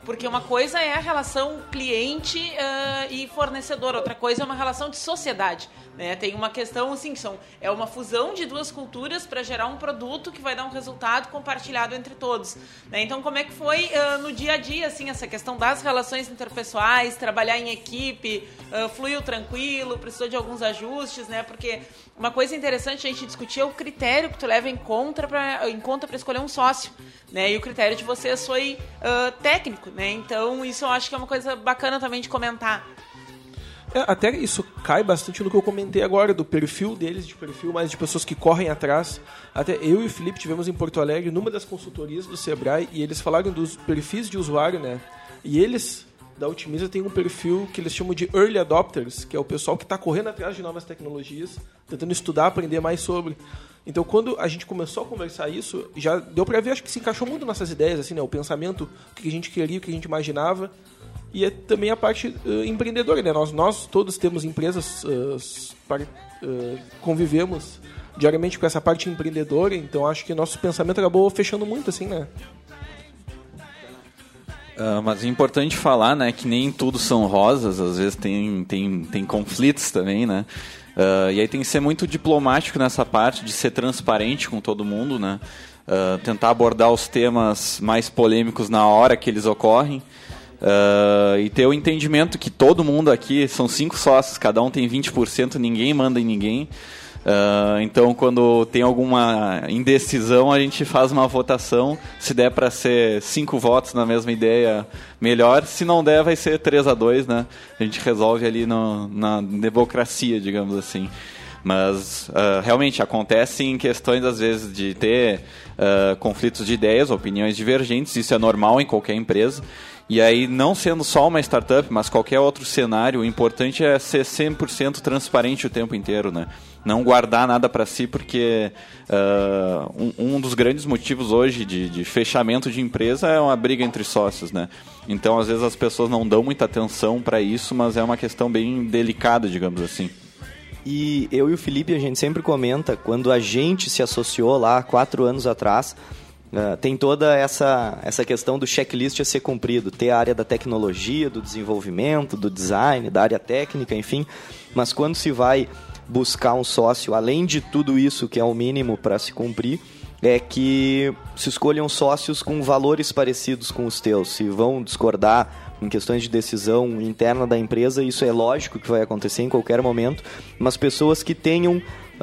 porque uma coisa é a relação cliente uh, e fornecedor, outra coisa é uma relação de sociedade. Né? Tem uma questão assim, são, é uma fusão de duas culturas para gerar um produto que vai dar um resultado compartilhado entre todos. Né? Então, como é que foi uh, no dia a dia assim essa questão das relações interpessoais, trabalhar em equipe, fluiu tranquilo? precisou de alguns ajustes, né? Porque uma coisa interessante a gente discutir é o critério que tu leva em conta para em conta para escolher um sócio, né? E o critério de vocês foi uh, técnico, né? Então isso eu acho que é uma coisa bacana também de comentar. É, até isso cai bastante no que eu comentei agora, do perfil deles, de perfil mais de pessoas que correm atrás. Até eu e o Felipe tivemos em Porto Alegre, numa das consultorias do Sebrae, e eles falaram dos perfis de usuário, né? E eles, da Otimiza, têm um perfil que eles chamam de Early Adopters, que é o pessoal que está correndo atrás de novas tecnologias, tentando estudar, aprender mais sobre. Então, quando a gente começou a conversar isso, já deu para ver, acho que se encaixou muito nossas ideias, assim, né? O pensamento, o que a gente queria, o que a gente imaginava e é também a parte uh, empreendedora, né? Nós, nós todos temos empresas, uh, para, uh, convivemos diariamente com essa parte empreendedora, então acho que nosso pensamento acabou fechando muito, assim, né? Uh, mas é importante falar, né, que nem tudo são rosas, às vezes tem, tem, tem conflitos também, né? Uh, e aí tem que ser muito diplomático nessa parte de ser transparente com todo mundo, né? Uh, tentar abordar os temas mais polêmicos na hora que eles ocorrem. Uh, e ter o entendimento que todo mundo aqui são cinco sócios, cada um tem 20%, ninguém manda em ninguém. Uh, então, quando tem alguma indecisão, a gente faz uma votação. Se der para ser cinco votos na mesma ideia, melhor. Se não der, vai ser 3 a 2 né? A gente resolve ali no, na democracia, digamos assim. Mas uh, realmente acontece em questões, às vezes, de ter conflitos de ideias, opiniões divergentes. Isso é normal em qualquer empresa. E aí, não sendo só uma startup, mas qualquer outro cenário, o importante é ser 100% transparente o tempo inteiro, né? Não guardar nada para si, porque uh, um, um, dos grandes motivos hoje de, de, fechamento de empresa é uma briga entre sócios, né? Então, às vezes, as pessoas não dão muita atenção para isso, mas é uma questão bem delicada, digamos assim. E eu e o Felipe, a gente sempre comenta, quando a gente se associou lá quatro anos atrás, Uh, tem toda essa, essa questão do checklist a ser cumprido, ter a área da tecnologia, do desenvolvimento, do design, da área técnica, enfim. Mas quando se vai buscar um sócio, além de tudo isso que é o mínimo para se cumprir, é que se escolham sócios com valores parecidos com os teus. Se vão discordar em questões de decisão interna da empresa, isso é lógico que vai acontecer em qualquer momento, mas pessoas que tenham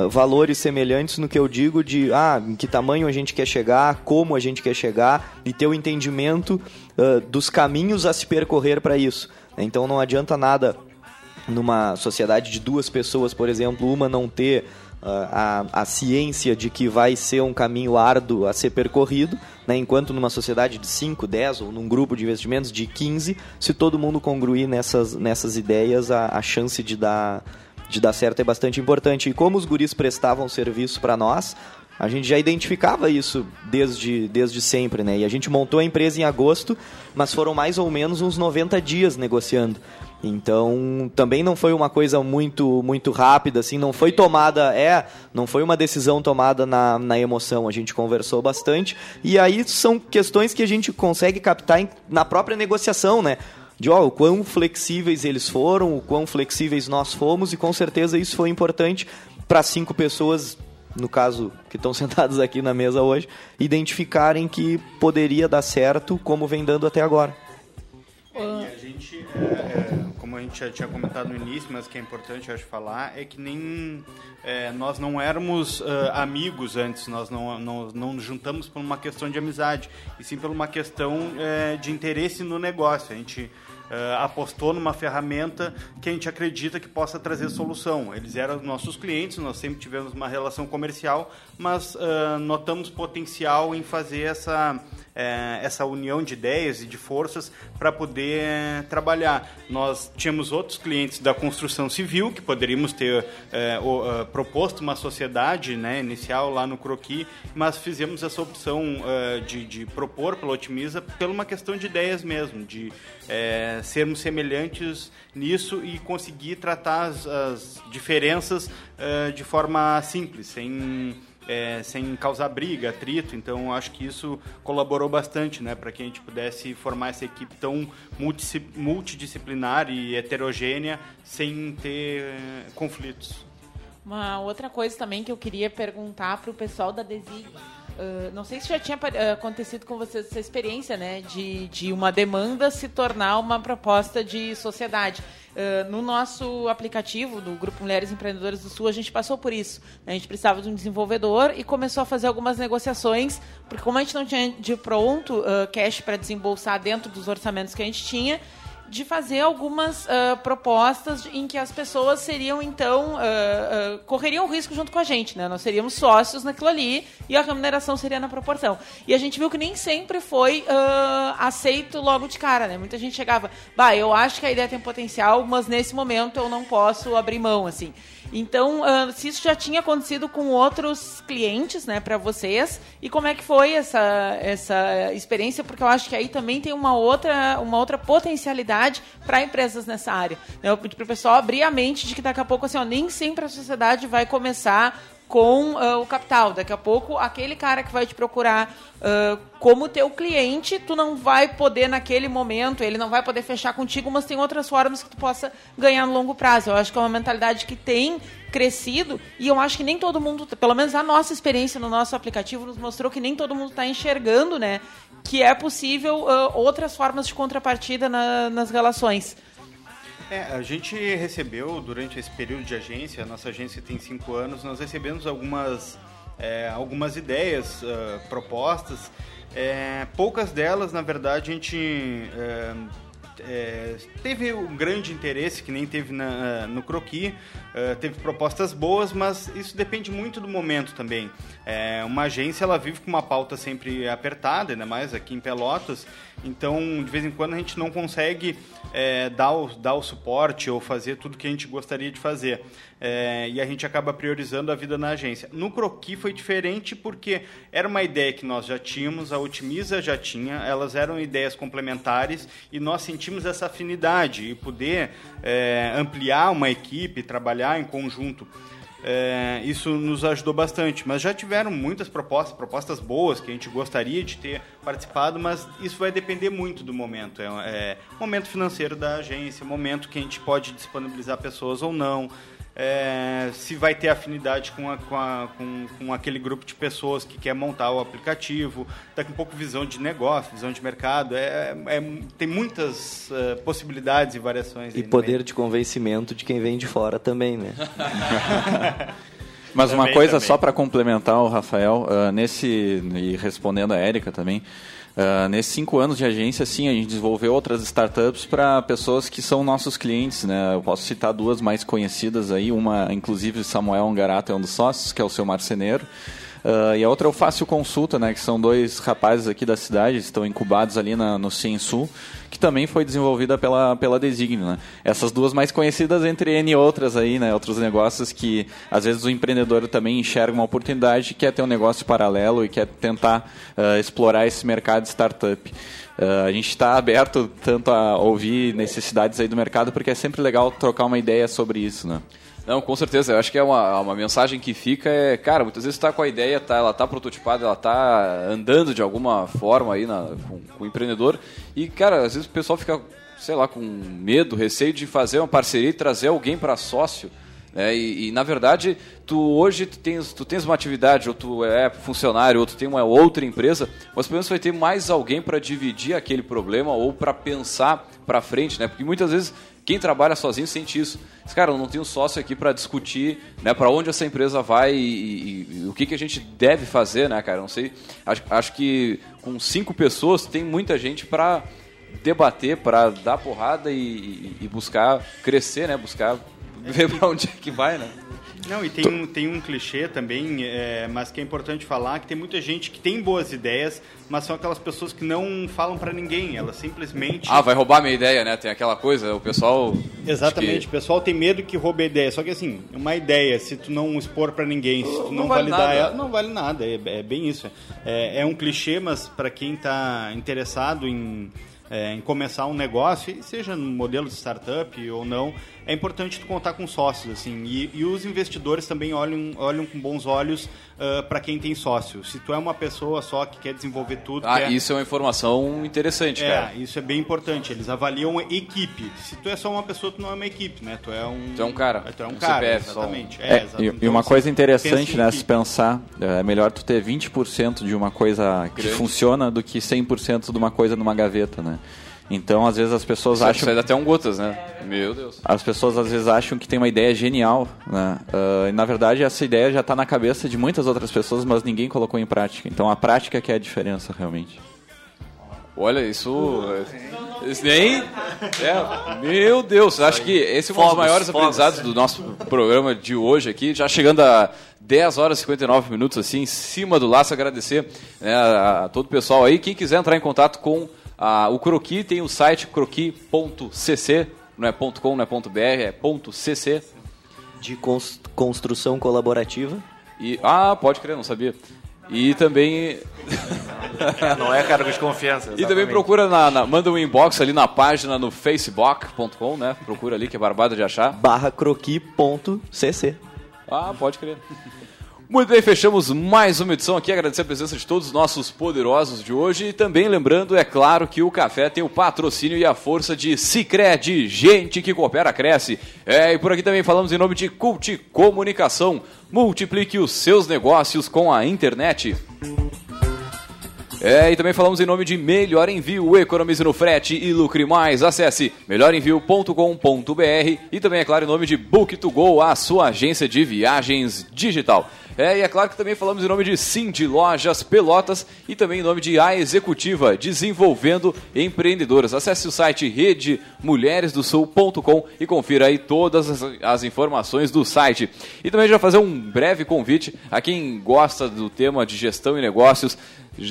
valores semelhantes no que eu digo de ah, em que tamanho a gente quer chegar, como a gente quer chegar e ter o entendimento uh, dos caminhos a se percorrer para isso. Então não adianta nada numa sociedade de duas pessoas, por exemplo, uma não ter a, a ciência de que vai ser um caminho árduo a ser percorrido, né? enquanto numa sociedade de 5, 10 ou num grupo de investimentos de 15, se todo mundo congruir nessas, nessas ideias, a, a chance de dar, de dar certo é bastante importante. E como os guris prestavam serviço para nós, a gente já identificava isso desde, desde sempre, né? E a gente montou a empresa em agosto, mas foram mais ou menos uns 90 dias negociando. Então, também não foi uma coisa muito muito rápida, assim, não foi tomada, é, não foi uma decisão tomada na, na emoção, a gente conversou bastante, e aí são questões que a gente consegue captar em, na própria negociação, né? De ó, o quão flexíveis eles foram, o quão flexíveis nós fomos, e com certeza isso foi importante para cinco pessoas, no caso que estão sentadas aqui na mesa hoje, identificarem que poderia dar certo como vem dando até agora. Gente já tinha comentado no início, mas que é importante acho falar, é que nem é, nós não éramos uh, amigos antes, nós não, não, não nos juntamos por uma questão de amizade, e sim por uma questão é, de interesse no negócio. A gente uh, apostou numa ferramenta que a gente acredita que possa trazer solução. Eles eram nossos clientes, nós sempre tivemos uma relação comercial, mas uh, notamos potencial em fazer essa é, essa união de ideias e de forças para poder é, trabalhar. Nós tínhamos outros clientes da construção civil que poderíamos ter é, o, uh, proposto uma sociedade né, inicial lá no Croqui, mas fizemos essa opção uh, de, de, propor pela Otimiza por uma questão de ideias mesmo, de é, sermos semelhantes nisso e conseguir tratar as, as diferenças de forma simples, sem é, sem causar briga, atrito. Então, acho que isso colaborou bastante né, para que a gente pudesse formar essa equipe tão multidisciplinar e heterogênea sem ter é, conflitos. Uma outra coisa também que eu queria perguntar para o pessoal da Desig. Uh, não sei se já tinha acontecido com vocês essa experiência, né? De, de uma demanda se tornar uma proposta de sociedade. Uh, no nosso aplicativo do Grupo Mulheres Empreendedoras do Sul, a gente passou por isso. A gente precisava de um desenvolvedor e começou a fazer algumas negociações, porque como a gente não tinha de pronto uh, cash para desembolsar dentro dos orçamentos que a gente tinha, de fazer algumas uh, propostas em que as pessoas seriam então uh, uh, correriam risco junto com a gente, né? Nós seríamos sócios naquilo ali e a remuneração seria na proporção. E a gente viu que nem sempre foi aceito logo de cara, né? Muita gente chegava, bah, eu acho que a ideia tem potencial, mas nesse momento eu não posso abrir mão, assim. Então, uh, se isso já tinha acontecido com outros clientes, né, para vocês, e como é que foi essa, essa experiência? Porque eu acho que aí também tem uma outra, uma outra potencialidade para empresas nessa área. Pedi para o pessoal abrir a mente de que daqui a pouco, assim, ó, nem sempre a sociedade vai começar com uh, o capital. Daqui a pouco, aquele cara que vai te procurar uh, como teu cliente, tu não vai poder naquele momento, ele não vai poder fechar contigo, mas tem outras formas que tu possa ganhar no longo prazo. Eu acho que é uma mentalidade que tem crescido e eu acho que nem todo mundo, pelo menos a nossa experiência no nosso aplicativo nos mostrou que nem todo mundo está enxergando, né, que é possível uh, outras formas de contrapartida na, nas relações. É, a gente recebeu durante esse período de agência, nossa agência tem cinco anos, nós recebemos algumas, é, algumas ideias, uh, propostas. É, poucas delas, na verdade, a gente é, é, teve um grande interesse, que nem teve na, no Croqui, uh, teve propostas boas, mas isso depende muito do momento também. É, uma agência ela vive com uma pauta sempre apertada, ainda mais aqui em Pelotas, então de vez em quando a gente não consegue é, dar, o, dar o suporte ou fazer tudo que a gente gostaria de fazer. É, e a gente acaba priorizando a vida na agência. No Croqui foi diferente porque era uma ideia que nós já tínhamos, a Otimiza já tinha, elas eram ideias complementares e nós sentimos essa afinidade e poder é, ampliar uma equipe, trabalhar em conjunto. É, isso nos ajudou bastante. Mas já tiveram muitas propostas, propostas boas que a gente gostaria de ter participado, mas isso vai depender muito do momento. É, é momento financeiro da agência, momento que a gente pode disponibilizar pessoas ou não é, se vai ter afinidade com, a, com, a, com, com, aquele grupo de pessoas que quer montar o aplicativo, daqui um pouco visão de negócio, visão de mercado, é, é tem muitas uh, possibilidades e variações. E poder de convencimento de quem vem de fora também, né? Mas também, uma coisa também. só para complementar o Rafael, uh, nesse e respondendo a Érica também, Uh, nesses cinco anos de agência, sim, a gente desenvolveu outras startups para pessoas que são nossos clientes, né? Eu posso citar duas mais conhecidas aí, uma, inclusive, Samuel Angarato é um dos sócios, que é o seu marceneiro. Uh, e a outra é o Fácil Consulta, né? Que são dois rapazes aqui da cidade, estão incubados ali na, no Ciensul, que também foi desenvolvida pela, pela Designio, né? Essas duas mais conhecidas entre N outras aí, né? Outros negócios que às vezes o empreendedor também enxerga uma oportunidade, quer ter um negócio paralelo e quer tentar uh, explorar esse mercado startup. Uh, a gente está aberto tanto a ouvir necessidades aí do mercado, porque é sempre legal trocar uma ideia sobre isso, né? Não, com certeza. Eu acho que é uma, uma mensagem que fica é, cara, muitas vezes está com a ideia, tá, ela está prototipada, ela está andando de alguma forma aí na, com, com, o empreendedor. E, cara, às vezes o pessoal fica, sei lá, com medo, receio de fazer uma parceria e trazer alguém para sócio. Né? E, e, na verdade, tu hoje tu tens, tu tens uma atividade, ou tu é funcionário, ou tu tem uma outra empresa, mas pelo menos vai ter mais alguém para dividir aquele problema ou para pensar para frente, né? Porque muitas vezes quem trabalha sozinho sente isso. Mas, cara, eu não tenho sócio aqui para discutir né, para onde essa empresa vai e, e, e, o que, que a gente deve fazer, né, cara? Não sei. Acho, acho que com cinco pessoas tem muita gente para debater, para dar porrada e, e, buscar crescer, né? Buscar ver para onde é que vai, né? Não, e tem um, tem um clichê também, é, mas que é importante falar, que tem muita gente que tem boas ideias, mas são aquelas pessoas que não falam para ninguém, elas simplesmente... Ah, vai roubar minha ideia, né? Tem aquela coisa, o pessoal... Exatamente, que... o pessoal tem medo que roube a ideia, só que assim, uma ideia, se tu não expor para ninguém, se tu não, não vale validar nada. ela, não vale nada, é, é bem isso. É, é um clichê, mas para quem está interessado em... É, em começar um negócio, seja no modelo de startup ou não, é importante tu contar com sócios, assim, e, e os investidores também olham, olham com bons olhos uh, para quem tem sócio. Se tu é uma pessoa só que quer desenvolver tudo... Ah, quer... isso é uma informação interessante, é, cara. isso é bem importante. Eles avaliam equipe. Se tu é só uma pessoa, tu não é uma equipe, né? Tu é um... Tu é um cara. Tu é um, um cara, CPF, exatamente. É, é, exatamente. E, e, uma então, coisa interessante, né, se pensar, é melhor tu ter 20% de uma coisa que Grande. funciona do que 100% de uma coisa numa gaveta, né? Então, às vezes as pessoas Isso- acham isso aí dá até um gotas, né? Meu Deus. as pessoas às vezes acham que tem uma ideia genial, né? Ah, e na verdade essa ideia já está na cabeça de muitas outras pessoas, mas ninguém colocou em prática. Então a prática que é a diferença realmente. Olha, isso. Isso nem. É, meu Deus, acho que esse é um dos maiores aprendizados do nosso programa de hoje aqui, já chegando a 10 horas e 59 minutos, assim, em cima do laço. Agradecer né, a, a todo o pessoal aí. Quem quiser entrar em contato com a- o Croqui, tem o site croqui.cc, não é .com, não é .br, é .cc. De cons- construção colaborativa. E, ah, pode crer, não sabia. E também. Não é cargo de confiança. E também exatamente. procura, na, na- manda um inbox ali na página no facebook.com, né? Procura ali que é barbada de achar. Barra croqui.cc. Ah, pode crer. Muito bem, fechamos mais uma edição aqui. Agradecer a presença de todos os nossos poderosos de hoje. E também lembrando, é claro, que o café tem o patrocínio e a força de Cicred, gente que coopera, cresce. É, e por aqui também falamos em nome de Cult Comunicação. Multiplique os seus negócios com a internet. É, e também falamos em nome de Melhor Envio, economize no frete e lucre mais. Acesse melhorenvio.com.br e também, é claro, em nome de Book2Go, a sua agência de viagens digital. É, e é claro que também falamos em nome de Cindy Lojas Pelotas e também em nome de A Executiva, desenvolvendo empreendedoras. Acesse o site redemulheresdosul.com e confira aí todas as, as informações do site. E também já fazer um breve convite a quem gosta do tema de gestão e negócios.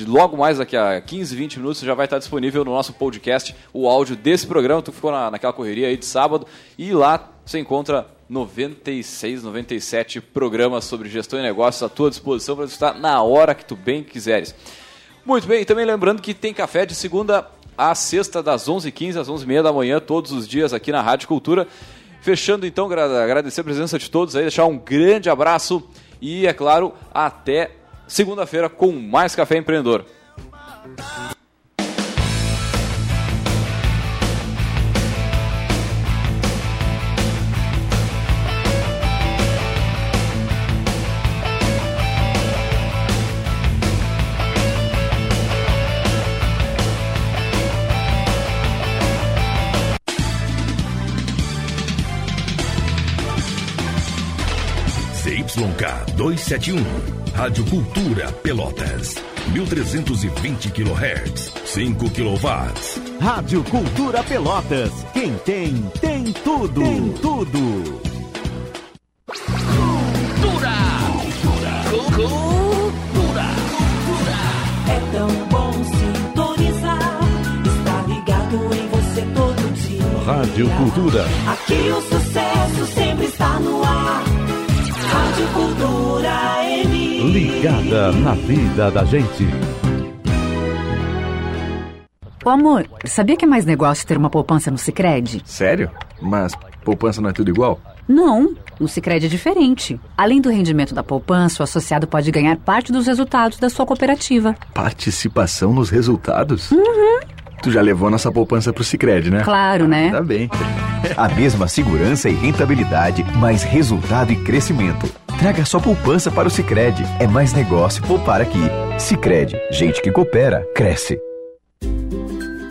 Logo mais daqui a 15, 20 minutos já vai estar disponível no nosso podcast o áudio desse programa. Tu ficou na, naquela correria aí de sábado e lá você encontra 96, 97 programas sobre gestão e negócios à tua disposição para estar na hora que tu bem quiseres. Muito bem, e também lembrando que tem café de segunda a sexta, das 11h15 às 11h30 da manhã, todos os dias aqui na Rádio Cultura. Fechando então, gra- agradecer a presença de todos aí, deixar um grande abraço e, é claro, até segunda-feira com mais Café Empreendedor. 271, Rádio Cultura Pelotas, 1320 kHz, 5 kW. Rádio Cultura Pelotas. Quem tem, tem tudo. Tem tudo. Cultura. Cultura. É tão bom sintonizar. Está ligado em você todo dia. Rádio Cultura. Aqui o sucesso sempre. Rádio Cultura M. Ligada na vida da gente. Ô amor, sabia que é mais negócio ter uma poupança no Sicredi? Sério? Mas poupança não é tudo igual? Não, no Sicredi é diferente. Além do rendimento da poupança, o associado pode ganhar parte dos resultados da sua cooperativa. Participação nos resultados? Uhum. Tu já levou nossa poupança pro Cicred, né? Claro, né? Tá bem. A mesma segurança e rentabilidade, mais resultado e crescimento. Traga sua poupança para o Sicredi. É mais negócio poupar aqui. Sicredi, gente que coopera, cresce.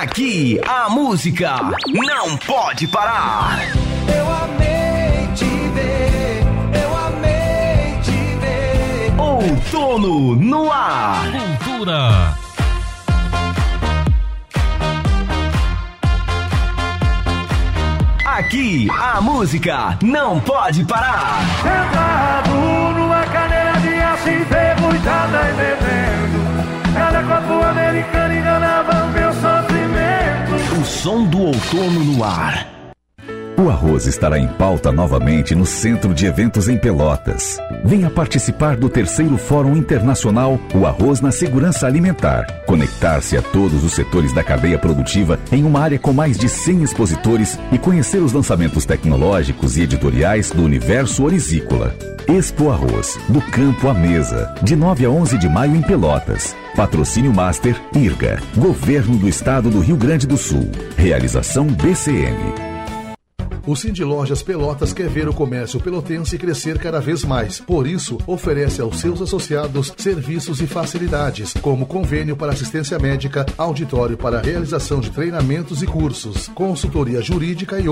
Aqui a música não pode parar. Eu amei te ver, eu amei te ver. Outono no ar. Cultura. Aqui a música não pode parar. Sentado numa cadeira de aço enferrujada e bebendo. Cada copo americano enganava o meu sofrimento. Som do outono no ar. O arroz estará em pauta novamente no Centro de Eventos em Pelotas. Venha participar do terceiro Fórum Internacional O Arroz na Segurança Alimentar. Conectar-se a todos os setores da cadeia produtiva em uma área com mais de 100 expositores e conhecer os lançamentos tecnológicos e editoriais do universo orizícola. Expo Arroz, do campo à mesa, de 9 a 11 de maio em Pelotas. Patrocínio Master IRGA, Governo do Estado do Rio Grande do Sul. Realização BCM. O Cindy Lojas Pelotas quer ver o comércio pelotense crescer cada vez mais. Por isso, oferece aos seus associados serviços e facilidades, como convênio para assistência médica, auditório para realização de treinamentos e cursos, consultoria jurídica e